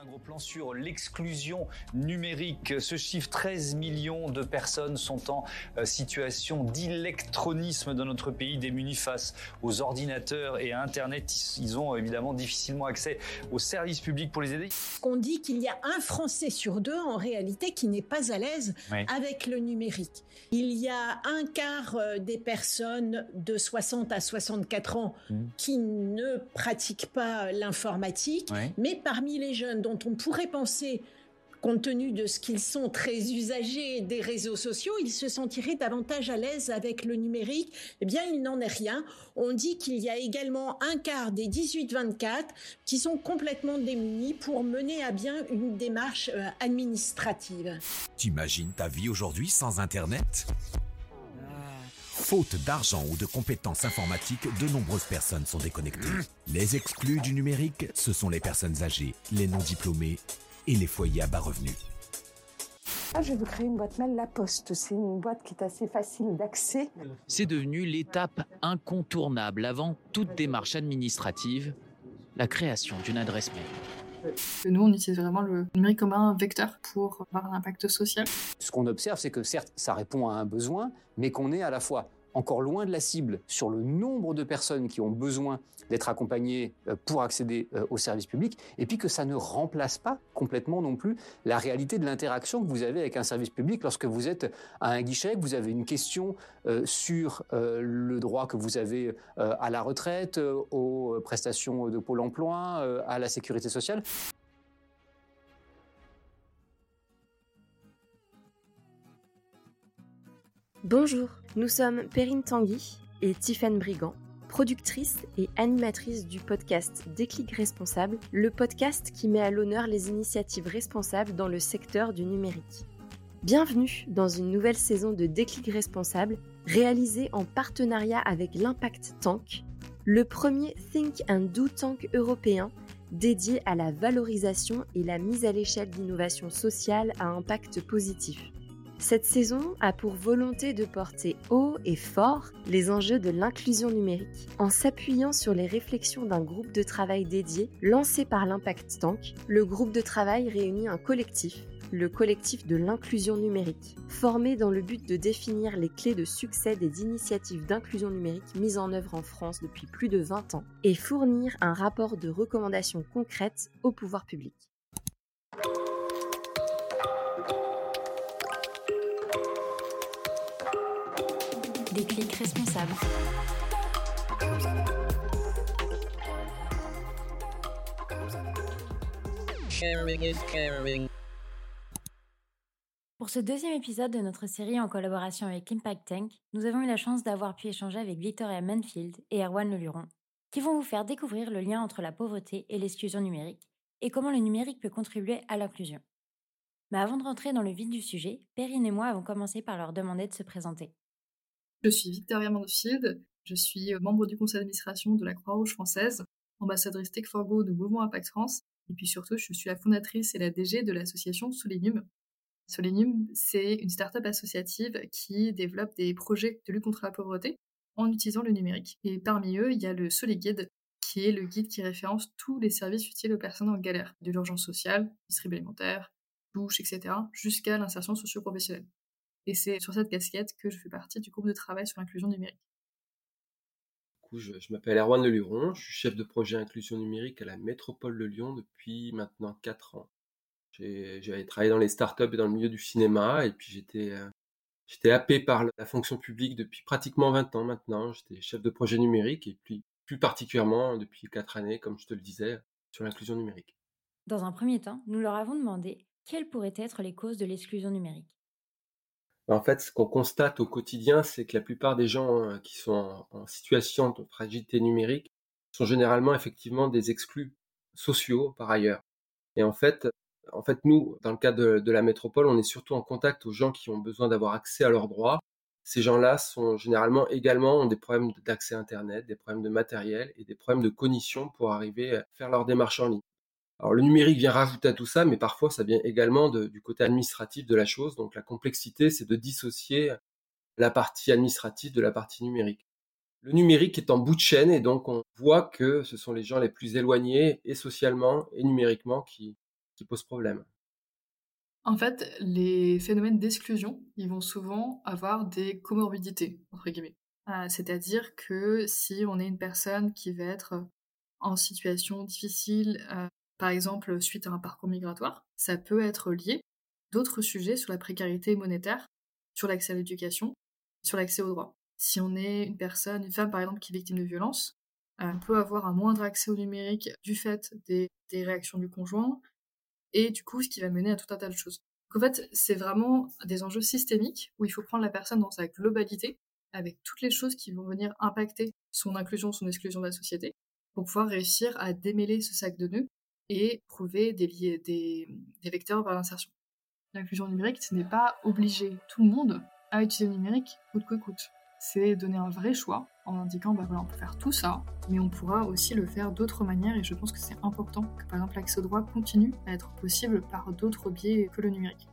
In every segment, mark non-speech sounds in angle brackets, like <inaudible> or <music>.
Un gros plan sur l'exclusion numérique. Ce chiffre, 13 millions de personnes sont en euh, situation d'électronisme dans notre pays, démunis face aux ordinateurs et à Internet. Ils ont évidemment difficilement accès aux services publics pour les aider. On dit qu'il y a un Français sur deux, en réalité, qui n'est pas à l'aise avec le numérique. Il y a un quart euh, des personnes de 60 à 64 ans mmh. qui ne pratiquent pas l'informatique, mais parmi les jeunes, dont on pourrait penser compte tenu de ce qu'ils sont très usagers des réseaux sociaux, ils se sentiraient davantage à l'aise avec le numérique. Eh bien, il n'en est rien. On dit qu'il y a également un quart des 18-24 qui sont complètement démunis pour mener à bien une démarche euh, administrative. T'imagines ta vie aujourd'hui sans Internet? Faute d'argent ou de compétences informatiques, de nombreuses personnes sont déconnectées. Les exclus du numérique, ce sont les personnes âgées, les non diplômés et les foyers à bas revenus. Ah, je vais vous créer une boîte mail La Poste. C'est une boîte qui est assez facile d'accès. C'est devenu l'étape incontournable avant toute démarche administrative, la création d'une adresse mail. Nous, on utilise vraiment le numérique comme un vecteur pour avoir un impact social. Ce qu'on observe, c'est que certes, ça répond à un besoin, mais qu'on est à la fois encore loin de la cible sur le nombre de personnes qui ont besoin d'être accompagnées euh, pour accéder euh, aux services publics, et puis que ça ne remplace pas complètement non plus la réalité de l'interaction que vous avez avec un service public lorsque vous êtes à un guichet, que vous avez une question euh, sur le droit que vous avez à la retraite, aux prestations de Pôle emploi, à la sécurité sociale. Bonjour, nous sommes Perrine Tanguy et Tiffaine Brigand, productrices et animatrices du podcast Déclic Responsable, le podcast qui met à l'honneur les initiatives responsables dans le secteur du numérique. Bienvenue dans une nouvelle saison de Déclic Responsable, réalisée en partenariat avec l'Impact Tank, le premier Think and Do Tank européen dédié à la valorisation et la mise à l'échelle d'innovations sociales à impact positif. Cette saison a pour volonté de porter haut et fort les enjeux de l'inclusion numérique en s'appuyant sur les réflexions d'un groupe de travail dédié lancé par l'Impact Tank. Le groupe de travail réunit un collectif, le collectif de l'inclusion numérique, formé dans le but de définir les clés de succès des initiatives d'inclusion numérique mises en œuvre en France depuis plus de 20 ans et fournir un rapport de recommandations concrètes au pouvoir public. Des clics responsables. Pour ce deuxième épisode de notre série en collaboration avec Impact Tank, nous avons eu la chance d'avoir pu échanger avec Victoria Manfield et Erwan Leluron, qui vont vous faire découvrir le lien entre la pauvreté et l'exclusion numérique, et comment le numérique peut contribuer à l'inclusion. Mais avant de rentrer dans le vif du sujet, Perrine et moi avons commencé par leur demander de se présenter. Je suis Victoria Manfield, je suis euh, membre du conseil d'administration de la Croix-Rouge française, ambassadrice Tech 4 Go de Mouvement Impact France, et puis surtout, je suis la fondatrice et la DG de l'association Solenium. Solenium, c'est une start-up associative qui développe des projets de lutte contre la pauvreté en utilisant le numérique. Et parmi eux, il y a le Soliguide, qui est le guide qui référence tous les services utiles aux personnes en galère, de l'urgence sociale, distribution alimentaire, douche, etc., jusqu'à l'insertion socio-professionnelle. Et c'est sur cette casquette que je fais partie du groupe de travail sur l'inclusion numérique. je, m'appelle Erwan Leluron, je suis chef de projet inclusion numérique à la métropole de Lyon depuis maintenant 4 ans. J'ai travaillé dans les startups et dans le milieu du cinéma, et puis j'étais euh, j'étais happé par la fonction publique depuis pratiquement 20 ans maintenant. J'étais chef de projet numérique, et puis plus particulièrement depuis 4 années, comme je te le disais, sur l'inclusion numérique. Dans un premier temps, nous leur avons demandé quelles pourraient être les causes de l'exclusion numérique. En fait, ce qu'on constate au quotidien, c'est que la plupart des gens hein, qui sont en, situation de fragilité numérique sont généralement effectivement des exclus sociaux par ailleurs. Et en fait, en fait, nous, dans le cas de, la métropole, on est surtout en contact aux gens qui ont besoin d'avoir accès à leurs droits. Ces gens-là sont généralement également des problèmes d'accès Internet, des problèmes de matériel et des problèmes de cognition pour arriver à faire leurs démarches en ligne. Alors le numérique vient rajouter à tout ça, mais parfois ça vient également du côté administratif de la chose. Donc la complexité, c'est de dissocier la partie administrative de la partie numérique. Le numérique est en bout de chaîne et donc on voit que ce sont les gens les plus éloignés et socialement et numériquement qui, qui pose problème. En fait, les phénomènes d'exclusion, ils vont souvent avoir des comorbidités, entre guillemets. Euh, c'est-à-dire que si on est une personne qui va être en situation difficile, euh, par exemple suite à un parcours migratoire, ça peut être lié d'autres sujets sur la précarité monétaire, sur l'accès à l'éducation, sur l'accès aux droits. Si on est une personne, une femme par exemple qui est victime de violence, on peut avoir un moindre accès au numérique du fait des, réactions du conjoint, et du coup ce qui va mener à tout un tas de choses. Donc en fait, c'est vraiment des enjeux systémiques où il faut prendre la personne dans sa globalité, avec toutes les choses qui vont venir impacter son inclusion, son exclusion de la société, pour pouvoir réussir à démêler ce sac de nœuds et trouver des, des, vecteurs vers l'insertion. L'inclusion numérique, ce n'est pas obliger tout le monde à utiliser le numérique coûte que coûte. C'est donner un vrai choix en indiquant, bah voilà, on peut faire tout ça, mais on pourra aussi le faire d'autres manières et je pense que c'est important que par exemple l'accès au droit continue à être possible par d'autres biais que le numérique.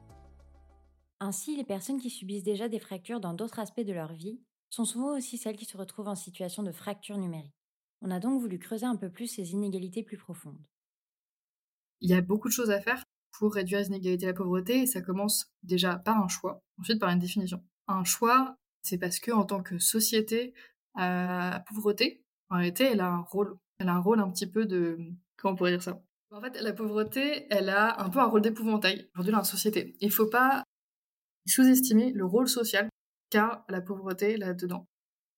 Ainsi, les personnes qui subissent déjà des fractures dans d'autres aspects de leur vie sont souvent aussi celles qui se retrouvent en situation de fracture numérique. On a donc voulu creuser un peu plus ces inégalités plus profondes. Il y a beaucoup de choses à faire pour réduire les inégalités et la pauvreté, et ça commence déjà par un choix, ensuite par une définition. Un choix, c'est parce que en tant que société, euh, la pauvreté, en réalité, elle a un rôle. Elle a un rôle un petit peu de... Comment on pourrait dire ça? En fait, la pauvreté, elle a un peu un rôle d'épouvantail aujourd'hui dans la société. Il ne faut pas sous-estimer le rôle social qu'a la pauvreté là-dedans.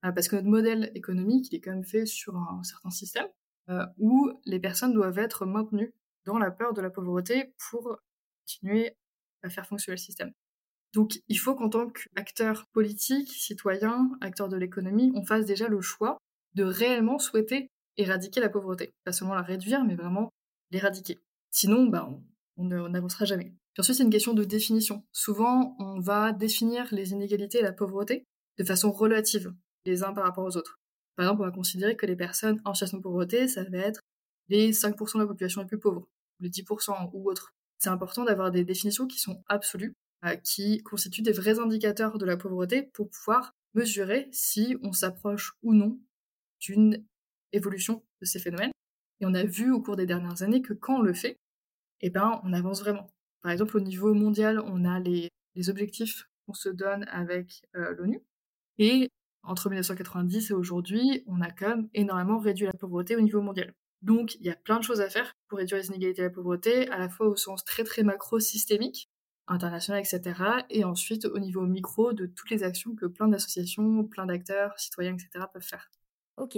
Euh, parce que notre modèle économique, il est quand même fait sur un certain système euh, où les personnes doivent être maintenues dans la peur de la pauvreté pour continuer à faire fonctionner le système. Donc il faut qu'en tant qu'acteur politique, citoyen, acteur de l'économie, on fasse déjà le choix de réellement souhaiter éradiquer la pauvreté. Pas seulement la réduire, mais vraiment l'éradiquer. Sinon, bah, on n'avancera jamais. Ensuite, c'est une question de définition. Souvent, on va définir les inégalités et la pauvreté de façon relative, les uns par rapport aux autres. Par exemple, on va considérer que les personnes en situation de pauvreté, ça va être les 5% de la population les plus pauvres, les 10% ou autres. C'est important d'avoir des définitions qui sont absolues, euh, qui constituent des vrais indicateurs de la pauvreté pour pouvoir mesurer si on s'approche ou non d'une évolution de ces phénomènes. Et on a vu au cours des dernières années que quand on le fait, eh ben, on avance vraiment. Par exemple, au niveau mondial, on a les, objectifs qu'on se donne avec euh, l'ONU. Et entre 1990 et aujourd'hui, on a quand même énormément réduit la pauvreté au niveau mondial. Donc, il y a plein de choses à faire pour réduire les inégalités et la pauvreté, à la fois au sens très très macro systémique, international, etc. Et ensuite au niveau micro de toutes les actions que plein d'associations, plein d'acteurs, citoyens, etc. peuvent faire. Ok,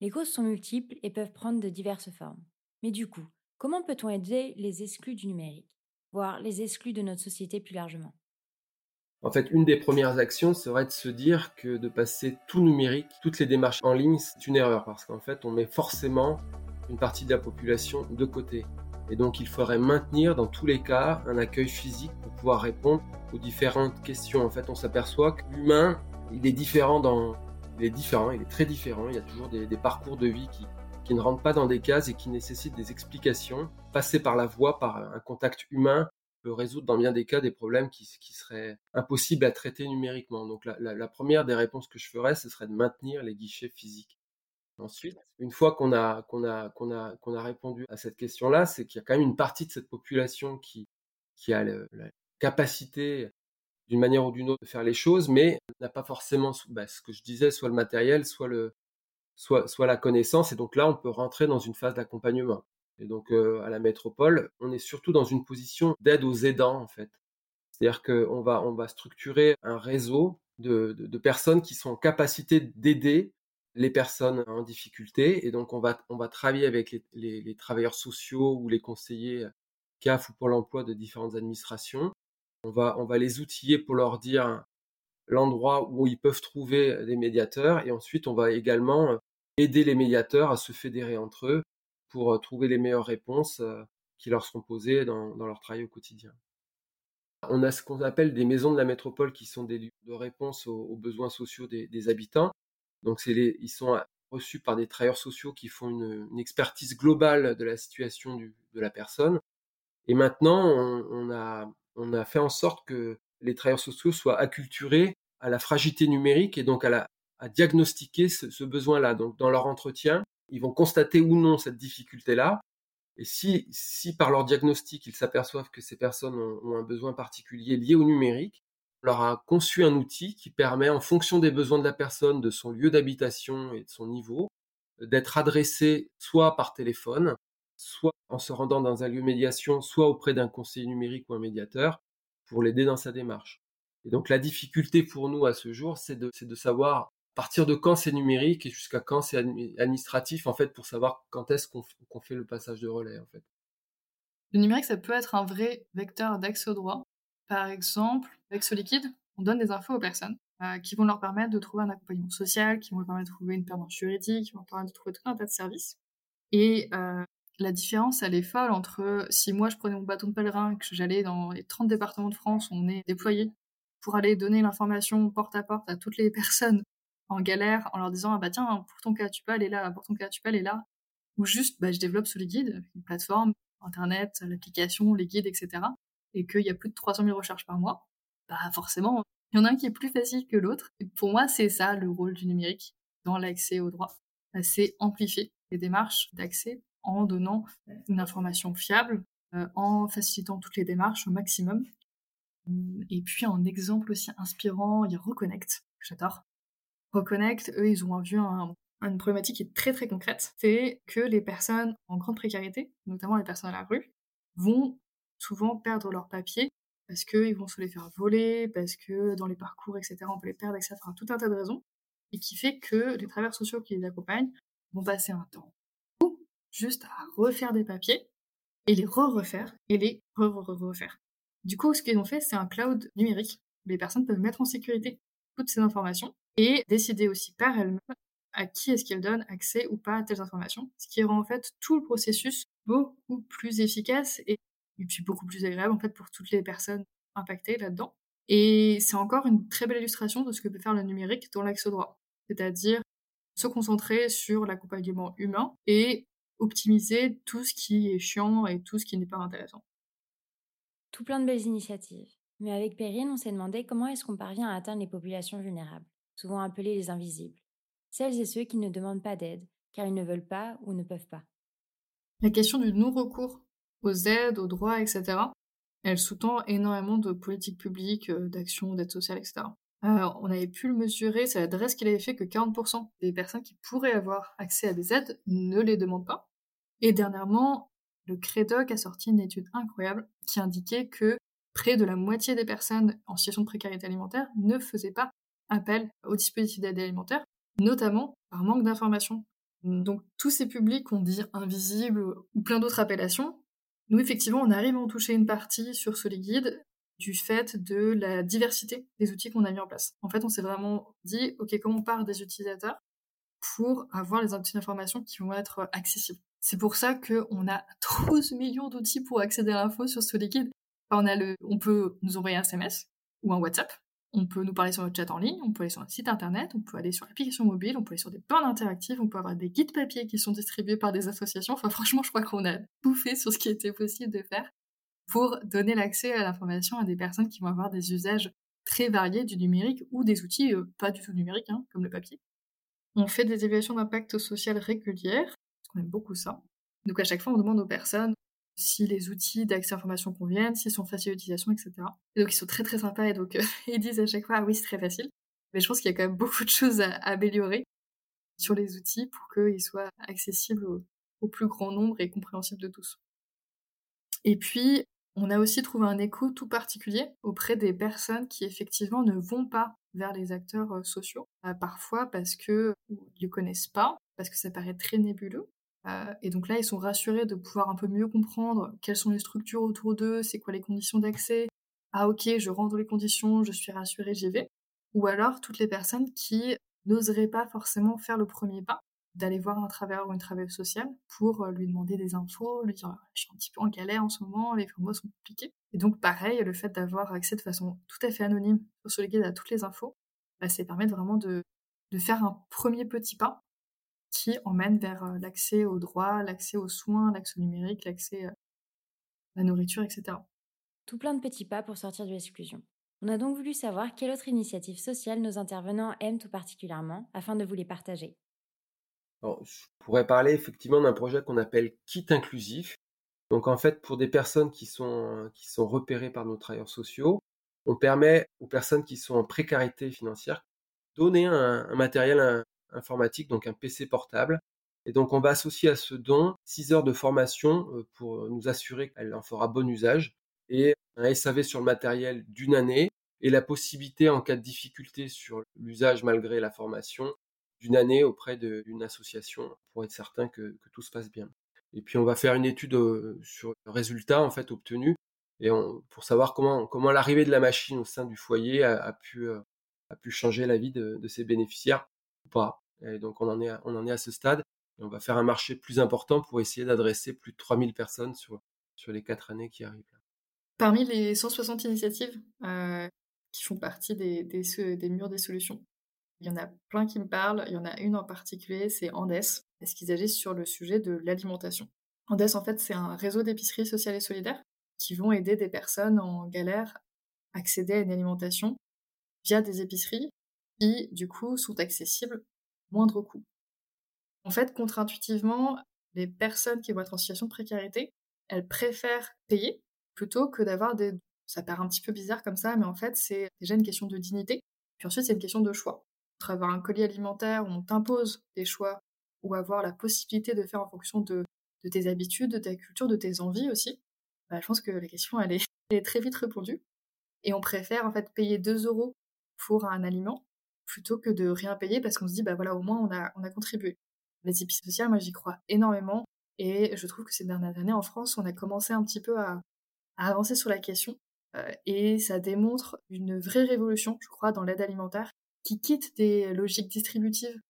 les causes sont multiples et peuvent prendre de diverses formes. Mais du coup, comment peut-on aider les exclus du numérique, voire les exclus de notre société plus largement? En fait, une des premières actions serait de se dire que de passer tout numérique, toutes les démarches en ligne, c'est une erreur parce qu'en fait, on met forcément une partie de la population de côté. Et donc, il faudrait maintenir dans tous les cas un accueil physique pour pouvoir répondre aux différentes questions. En fait, on s'aperçoit que l'humain, il est différent dans, il est différent, il est très différent. Il y a toujours des, parcours de vie qui, qui ne rentrent pas dans des cases et qui nécessitent des explications. Passer par la voie, par un contact humain, peut résoudre dans bien des cas des problèmes qui, seraient impossibles à traiter numériquement. Donc la, première des réponses que je ferais, ce serait de maintenir les guichets physiques. Ensuite, une fois qu'on a, a, a, a répondu à cette question-là, c'est qu'il y a quand même une partie de cette population qui, qui a la capacité d'une manière ou d'une autre de faire les choses, mais n'a pas forcément bah, ce que je disais, soit le matériel, soit, le, soit, soit la connaissance. Et donc là, on peut rentrer dans une phase d'accompagnement. Et donc à la métropole, on est surtout dans une position d'aide aux aidants en fait. C'est-à-dire qu'on va, on va structurer un réseau de, de, personnes qui sont en capacité d'aider les personnes en difficulté. Et donc on va, on va travailler avec les, les, les travailleurs sociaux ou les conseillers CAF ou Pôle emploi de différentes administrations. On va, on va les outiller pour leur dire l'endroit où ils peuvent trouver des médiateurs. Et ensuite, on va également aider les médiateurs à se fédérer entre eux pour trouver les meilleures réponses qui leur seront posées dans, leur travail au quotidien. On a ce qu'on appelle des maisons de la métropole qui sont des lieux de réponse aux, besoins sociaux des, habitants. Donc les, ils sont reçus par des travailleurs sociaux qui font une, expertise globale de la situation de la personne. Et maintenant, on, a, on a fait en sorte que les travailleurs sociaux soient acculturés à la fragilité numérique et donc à, la, à diagnostiquer ce, ce besoin-là. Donc dans leur entretien, ils vont constater ou non cette difficulté-là. Et si, si par leur diagnostic, ils s'aperçoivent que ces personnes ont, un besoin particulier lié au numérique, on leur a conçu un outil qui permet, en fonction des besoins de la personne, de son lieu d'habitation et de son niveau, d'être adressé soit par téléphone, soit en se rendant dans un lieu de médiation, soit auprès d'un conseiller numérique ou un médiateur, pour l'aider dans sa démarche. Et donc la difficulté pour nous à ce jour, c'est de, de savoir partir de quand c'est numérique et jusqu'à quand c'est administratif, en fait, pour savoir quand est-ce qu'on fait le passage de relais, en fait. Le numérique, ça peut être un vrai vecteur d'accès au droit. Par exemple, avec ce liquide, on donne des infos aux personnes euh, qui vont leur permettre de trouver un accompagnement social, qui vont leur permettre de trouver une permanence juridique, qui vont leur permettre de trouver tout un tas de services. Et euh, la différence, elle est folle entre si moi je prenais mon bâton de pèlerin, que j'allais dans les 30 départements de France où on est déployé pour aller donner l'information porte à porte à toutes les <laughs> personnes en galère en leur disant ah bah tiens pour ton cas tu peux aller là pour ton cas tu peux aller là ou juste bah, je développe sous les guides une plateforme internet l'application les guides etc et qu'il y a plus de 300 000 recherches par mois bah forcément il y en a un qui est plus facile que l'autre. Pour moi c'est ça le rôle du numérique dans l'accès au droit c'est amplifier les démarches d'accès en donnant une information fiable euh, en facilitant toutes les démarches au maximum. Et puis un exemple aussi inspirant il y a Reconnect j'adore. Reconnect, eux, ils ont vu une problématique qui est très très concrète, c'est que les personnes en grande précarité, notamment les personnes à la rue, vont souvent perdre leurs papiers parce qu'ils vont se les faire voler, parce que dans les parcours, etc., on peut les perdre, etc., tout un tas de raisons, et qui fait que les travailleurs sociaux qui les accompagnent vont passer un temps juste à refaire des papiers, et les re-refaire, et les re-re-refaire. Du coup, ce qu'ils ont fait, c'est un cloud numérique. Les personnes peuvent mettre en sécurité toutes ces informations et décider aussi par elle-même à qui est-ce qu'elle donne accès ou pas à telles informations, ce qui rend en fait tout le processus beaucoup plus efficace et, puis beaucoup plus agréable en fait pour toutes les personnes impactées là-dedans. Et c'est encore une très belle illustration de ce que peut faire le numérique dans au droit, c'est-à-dire se concentrer sur l'accompagnement humain et optimiser tout ce qui est chiant et tout ce qui n'est pas intéressant. Tout plein de belles initiatives. Mais avec Perrine, on s'est demandé comment est-ce qu'on parvient à atteindre les populations vulnérables, souvent appelées les invisibles. Celles et ceux qui ne demandent pas d'aide, car ils ne veulent pas ou ne peuvent pas. La question du non-recours aux aides, aux droits, etc., elle sous-tend énormément de politiques publiques, euh, d'actions, d'aide sociale, etc. on avait pu le mesurer, c'est l'adresse qu'il avait fait que 40% des personnes qui pourraient avoir accès à des aides ne les demandent pas. Et dernièrement, le CREDOC a sorti une étude incroyable qui indiquait que près de la moitié des personnes en situation de précarité alimentaire ne faisaient pas appel au dispositif d'aide alimentaire, notamment par manque d'information. Donc tous ces publics qu'on dit invisibles ou plein d'autres appellations, nous effectivement on arrive à en toucher une partie sur ce du fait de la diversité des outils qu'on a mis en place. En fait on s'est vraiment dit ok comment on part des utilisateurs pour avoir les outils d'information qui vont être accessibles? C'est pour ça qu'on a <laughs> 12 millions d'outils pour accéder à l'info sur ce liquide on, a le, on peut nous envoyer un SMS ou un WhatsApp. On peut nous parler sur notre chat en ligne, on peut aller sur un site internet, on peut aller sur l'application mobile, on peut aller sur des bornes interactives, on peut avoir des guides papier qui sont distribués par des associations. Enfin, franchement, je crois qu'on a bouffé sur ce qui était possible de faire pour donner l'accès à l'information à des personnes qui vont avoir des usages très variés du numérique ou des outils euh, pas du tout numériques, hein, comme le papier. On fait des évaluations d'impact social régulières, parce qu'on aime beaucoup ça. Donc à chaque fois, on demande aux personnes si les outils d'accès à l'information conviennent, s'ils sont faciles d'utilisation, etc. Et donc ils sont très très sympas et donc <laughs> ils disent à chaque fois ah oui c'est très facile. Mais je pense qu'il y a quand même beaucoup de choses à améliorer sur les outils pour qu'ils soient accessibles au, plus grand nombre et compréhensibles de tous. Et puis on a aussi trouvé un écho tout particulier auprès des personnes qui effectivement ne vont pas vers les acteurs euh, sociaux, euh, parfois parce que ne connaissent pas, parce que ça paraît très nébuleux, euh, et donc là, ils sont rassurés de pouvoir un peu mieux comprendre quelles sont les structures autour d'eux, c'est quoi les conditions d'accès. Ah ok, je rentre les conditions, je suis rassuré, j'y vais. Ou alors toutes les personnes qui n'oseraient pas forcément faire le premier pas, d'aller voir un travailleur ou une travailleuse sociale pour euh, lui demander des infos, lui dire je suis un petit peu en galère en ce moment, les formats sont compliqués. Et donc pareil, le fait d'avoir accès de façon tout à fait anonyme sur ce guide à toutes les infos, bah, ça permet vraiment de faire un premier petit pas qui emmène vers euh, l'accès aux droits, l'accès aux soins, l'accès au numérique, l'accès euh, à la nourriture, etc. Tout plein de petits pas pour sortir de l'exclusion. On a donc voulu savoir quelle autre initiative sociale nos intervenants aiment tout particulièrement afin de vous les partager. je pourrais parler effectivement d'un projet qu'on appelle Kit Inclusif, Donc en fait, pour des personnes qui sont, qui sont repérées par nos travailleurs sociaux, on permet aux personnes qui sont en précarité financière donner un, matériel informatique, donc un PC portable. Et donc on va associer à ce don 6 heures de formation euh, pour nous assurer qu'elle en fera bon usage et un SAV sur le matériel d'une année et la possibilité en cas de difficulté sur l'usage malgré la formation d'une année auprès d'une association pour être certain que, tout se passe bien. Et puis on va faire une étude euh, sur le résultat en fait obtenu et pour savoir comment, comment l'arrivée de la machine au sein du foyer a, pu, euh, a pu changer la vie de, ses bénéficiaires ou pas. Et donc on en est à, ce stade et on va faire un marché plus important pour essayer d'adresser plus de 3000 personnes sur, les quatre années qui arrivent. Parmi les 160 initiatives euh, qui font partie des murs des solutions, il y en a plein qui me parlent. Il y en a une en particulier, c'est Andes, parce qu'ils agissent sur le sujet de l'alimentation. Andes, en fait, c'est un réseau d'épiceries sociales et solidaires qui vont aider des personnes en galère à accéder à une alimentation via des épiceries qui, du coup, sont accessibles moindre coût. En fait, contre-intuitivement, les personnes qui vont être en situation de précarité, elles préfèrent payer plutôt que d'avoir des... Ça paraît un petit peu bizarre comme ça, mais en fait, c'est déjà une question de dignité. Puis ensuite, c'est une question de choix avoir un colis alimentaire où on t'impose des choix ou avoir la possibilité de faire en fonction de, tes habitudes, de ta culture, de tes envies aussi, bah, je pense que la question <laughs> est, très vite répondue. Et on préfère en fait payer 2 euros pour un aliment plutôt que de rien payer parce qu'on se dit bah voilà au moins on a, on a contribué. Les épiceries sociales, moi j'y crois énormément et je trouve que ces dernières années en France on a commencé un petit peu à, avancer sur la question euh, et ça démontre une vraie révolution je crois dans l'aide alimentaire qui quitte des logiques distributives,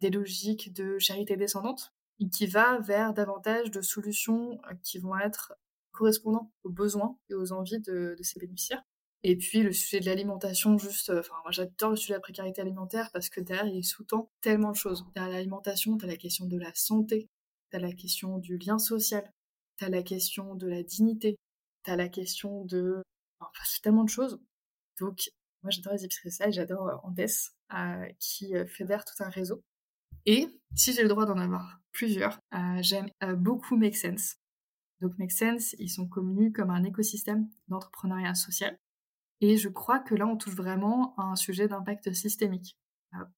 des logiques de charité descendante, et qui va vers davantage de solutions euh, qui vont être correspondant aux besoins et aux envies de ces bénéficiaires. Et puis le sujet de l'alimentation, juste, euh, enfin moi j'adore le sujet de la précarité alimentaire parce que derrière il sous-tend tellement de choses. Derrière l'alimentation, t'as la question de la santé, t'as la question du lien social, t'as la question de la dignité, t'as la question de, enfin c'est tellement de choses. Donc moi, j'adore les épiceries sociales, j'adore euh, Andes, euh, qui fédère tout un réseau. Et si j'ai le droit d'en avoir plusieurs, j'aime beaucoup Make Sense. Donc Make Sense, ils sont connus comme un écosystème d'entrepreneuriat social. Et je crois que là, on touche vraiment à un sujet d'impact systémique.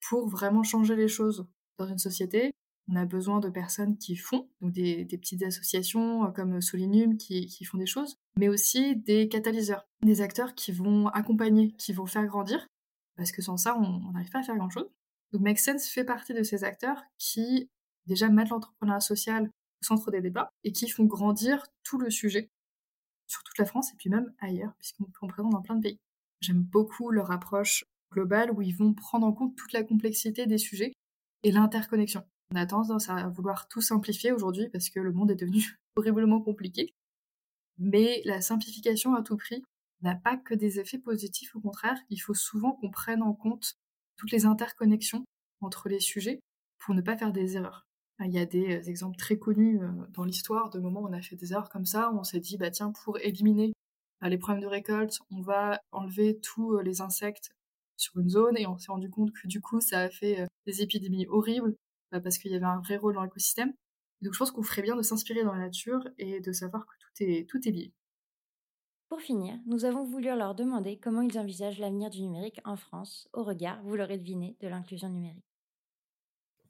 pour vraiment changer les choses dans une société, on a besoin de personnes qui font, donc des, petites associations comme Solinum qui, qui, font des choses, mais aussi des catalyseurs, des acteurs qui vont accompagner, qui vont faire grandir, parce que sans ça, on n'arrive pas à faire grand-chose. Donc Make Sense fait partie de ces acteurs qui déjà mettent l'entrepreneuriat social au centre des débats et qui font grandir tout le sujet sur toute la France et puis même ailleurs, puisqu'on présente dans plein de pays. J'aime beaucoup leur approche globale où ils vont prendre en compte toute la complexité des sujets et l'interconnexion. On a tendance à vouloir tout simplifier aujourd'hui parce que le monde est devenu <laughs> horriblement compliqué. Mais la simplification à tout prix n'a pas que des effets positifs, au contraire, il faut souvent qu'on prenne en compte toutes les interconnexions entre les sujets pour ne pas faire des erreurs. Il y a des euh, exemples très connus euh, dans l'histoire de moments où on a fait des erreurs comme ça, où on s'est dit, bah tiens, pour éliminer euh, les problèmes de récolte, on va enlever tous les insectes sur une zone et on s'est rendu compte que du coup ça a fait des épidémies horribles bah, parce qu'il y avait un vrai rôle dans l'écosystème. Donc je pense qu'on ferait bien de s'inspirer dans la nature et de savoir que tout est, tout est lié. Pour finir, nous avons voulu leur demander comment ils envisagent l'avenir du numérique en France, au regard, vous l'aurez deviné, de l'inclusion numérique.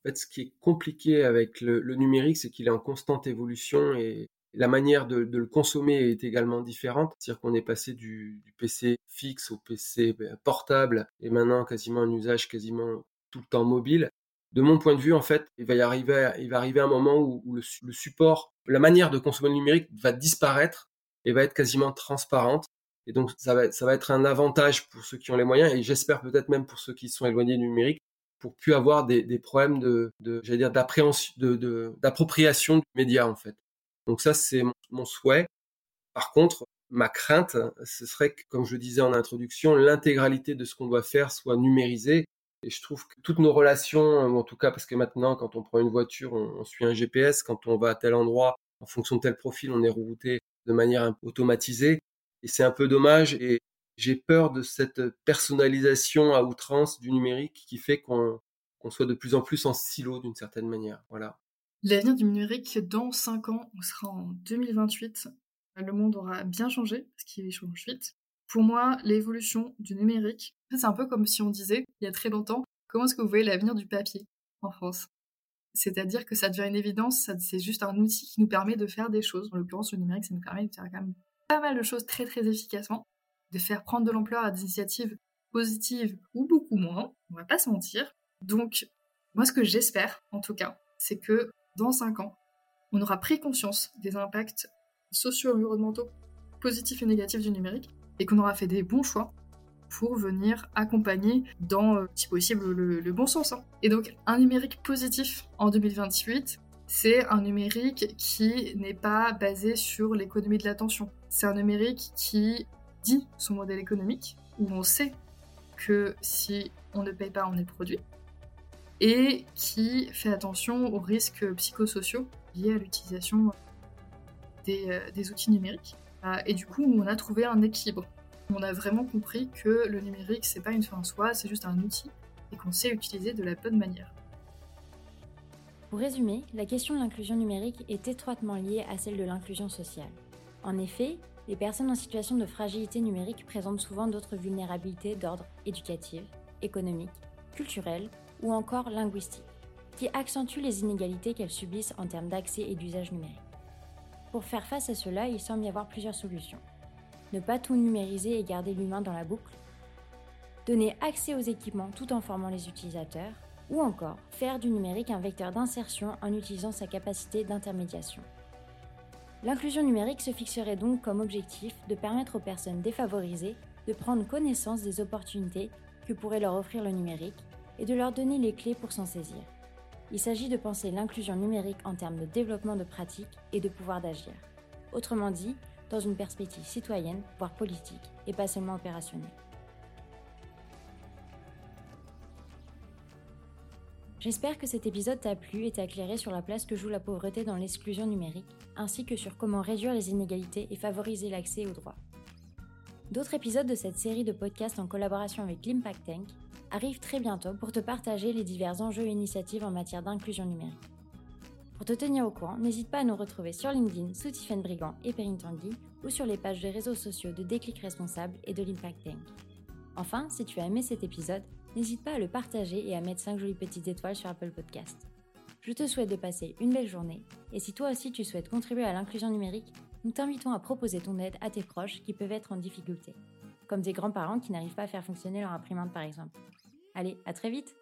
Fait, ce qui est compliqué avec le, numérique, c'est qu'il est en constante évolution et la manière de, le consommer est également différente. C'est-à-dire qu'on est passé du, du, PC fixe au PC ben, portable et maintenant quasiment un usage quasiment tout le temps mobile de mon point de vue, en fait, il va y arriver, il va arriver un moment où, le, support, la manière de consommer le numérique va disparaître et va être quasiment transparente. Et donc, ça va, ça va être un avantage pour ceux qui ont les moyens et j'espère peut-être même pour ceux qui sont éloignés du numérique pour plus avoir des, problèmes de, j'allais dire, d'appréhension, d'appropriation du média, en fait. Donc ça, c'est mon souhait. Par contre, ma crainte, ce serait que, comme je disais en introduction, l'intégralité de ce qu'on doit faire soit numérisée et je trouve que toutes nos relations, en tout cas parce que maintenant, quand on prend une voiture, on, suit un GPS, quand on va à tel endroit, en fonction de tel profil, on est routé de manière automatisée. Et c'est un peu dommage. J'ai peur de cette personnalisation à outrance du numérique qui fait qu'on soit de plus en plus en silo d'une certaine manière. Voilà. L'avenir du numérique, dans 5 ans, on sera en 2028. Le monde aura bien changé, parce qu'il change vite. Pour moi, l'évolution du numérique, c'est un peu comme si on disait, il y a très longtemps, comment est-ce que vous voyez l'avenir du papier en France? C'est-à-dire que ça devient une évidence, c'est juste un outil qui nous permet de faire des choses. En l'occurrence, le numérique, ça nous permet de faire quand même pas mal de choses très très efficacement, de faire prendre de l'ampleur à des initiatives positives ou beaucoup moins, on va pas se mentir. Donc, moi, ce que j'espère, en tout cas, c'est que dans 5 ans, on aura pris conscience des impacts socio-environnementaux positifs et négatifs du numérique et qu'on aura fait des bons choix pour venir accompagner dans, euh, si possible, le, bon sens. Hein. Et donc, un numérique positif en 2028, c'est un numérique qui n'est pas basé sur l'économie de l'attention. C'est un numérique qui dit son modèle économique, où on sait que si on ne paye pas, on est produit, et qui fait attention aux risques psychosociaux liés à l'utilisation des, euh, des outils numériques. Euh, et du coup, on a trouvé un équilibre on a vraiment compris que le numérique, c'est pas une fin en soi, c'est juste un outil et qu'on sait utiliser de la bonne manière. Pour résumer, la question de l'inclusion numérique est étroitement liée à celle de l'inclusion sociale. En effet, les personnes en situation de fragilité numérique présentent souvent d'autres vulnérabilités d'ordre éducatif, économique, culturel ou encore linguistique, qui accentuent les inégalités qu'elles subissent en termes d'accès et d'usage numérique. Pour faire face à cela, il semble y avoir plusieurs solutions ne pas tout numériser et garder l'humain dans la boucle, donner accès aux équipements tout en formant les utilisateurs, ou encore faire du numérique un vecteur d'insertion en utilisant sa capacité d'intermédiation. L'inclusion numérique se fixerait donc comme objectif de permettre aux personnes défavorisées de prendre connaissance des opportunités que pourrait leur offrir le numérique et de leur donner les clés pour s'en saisir. Il s'agit de penser l'inclusion numérique en termes de développement de pratiques et de pouvoir d'agir. Autrement dit, dans une perspective citoyenne, voire politique, et pas seulement opérationnelle. J'espère que cet épisode t'a plu et t'a éclairé sur la place que joue la pauvreté dans l'exclusion numérique, ainsi que sur comment réduire les inégalités et favoriser l'accès aux droits. D'autres épisodes de cette série de podcasts en collaboration avec l'Impact Tank arrivent très bientôt pour te partager les divers enjeux et initiatives en matière d'inclusion numérique. Pour te tenir au courant, n'hésite pas à nous retrouver sur LinkedIn sous Tiffen Brigand et Perrine Tanguy ou sur les pages des réseaux sociaux de Déclic Responsable et de l'Impact Tank. Enfin, si tu as aimé cet épisode, n'hésite pas à le partager et à mettre 5 jolies petites étoiles sur Apple Podcast. Je te souhaite de passer une belle journée et si toi aussi tu souhaites contribuer à l'inclusion numérique, nous t'invitons à proposer ton aide à tes proches qui peuvent être en difficulté, comme des grands-parents qui n'arrivent pas à faire fonctionner leur imprimante par exemple. Allez, à très vite